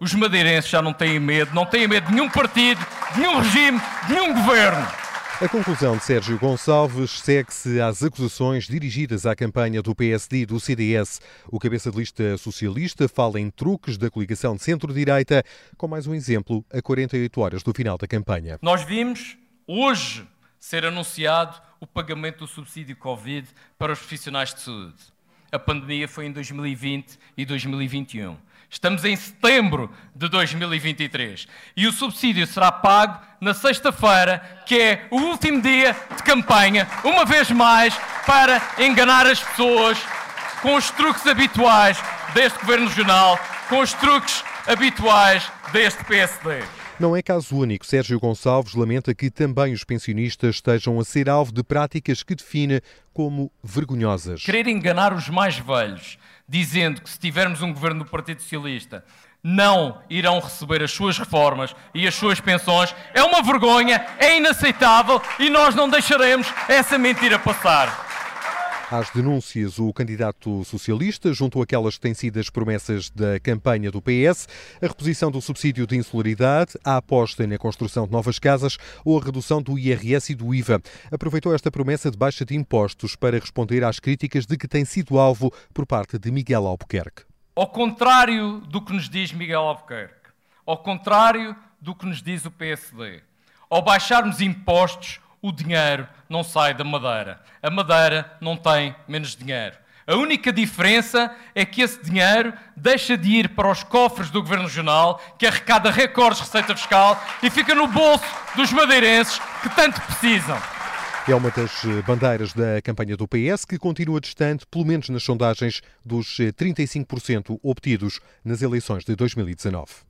Os madeirenses já não têm medo, não têm medo de nenhum partido, de nenhum regime, de nenhum governo. A conclusão de Sérgio Gonçalves segue-se às acusações dirigidas à campanha do PSD e do CDS. O cabeça de lista socialista fala em truques da coligação de centro-direita, com mais um exemplo a 48 horas do final da campanha. Nós vimos hoje ser anunciado o pagamento do subsídio Covid para os profissionais de saúde. A pandemia foi em 2020 e 2021. Estamos em setembro de 2023 e o subsídio será pago na sexta-feira, que é o último dia de campanha, uma vez mais, para enganar as pessoas com os truques habituais deste Governo Regional, com os truques habituais deste PSD. Não é caso único. Sérgio Gonçalves lamenta que também os pensionistas estejam a ser alvo de práticas que define como vergonhosas. Querer enganar os mais velhos, dizendo que se tivermos um governo do Partido Socialista não irão receber as suas reformas e as suas pensões, é uma vergonha, é inaceitável e nós não deixaremos essa mentira passar. Às denúncias, o candidato socialista, junto àquelas que têm sido as promessas da campanha do PS, a reposição do subsídio de insularidade, a aposta na construção de novas casas ou a redução do IRS e do IVA. Aproveitou esta promessa de baixa de impostos para responder às críticas de que tem sido alvo por parte de Miguel Albuquerque. Ao contrário do que nos diz Miguel Albuquerque, ao contrário do que nos diz o PSD, ao baixarmos impostos, o dinheiro não sai da Madeira. A Madeira não tem menos dinheiro. A única diferença é que esse dinheiro deixa de ir para os cofres do Governo Regional, que arrecada recordes de receita fiscal, e fica no bolso dos madeirenses que tanto precisam. É uma das bandeiras da campanha do PS que continua distante, pelo menos nas sondagens, dos 35% obtidos nas eleições de 2019.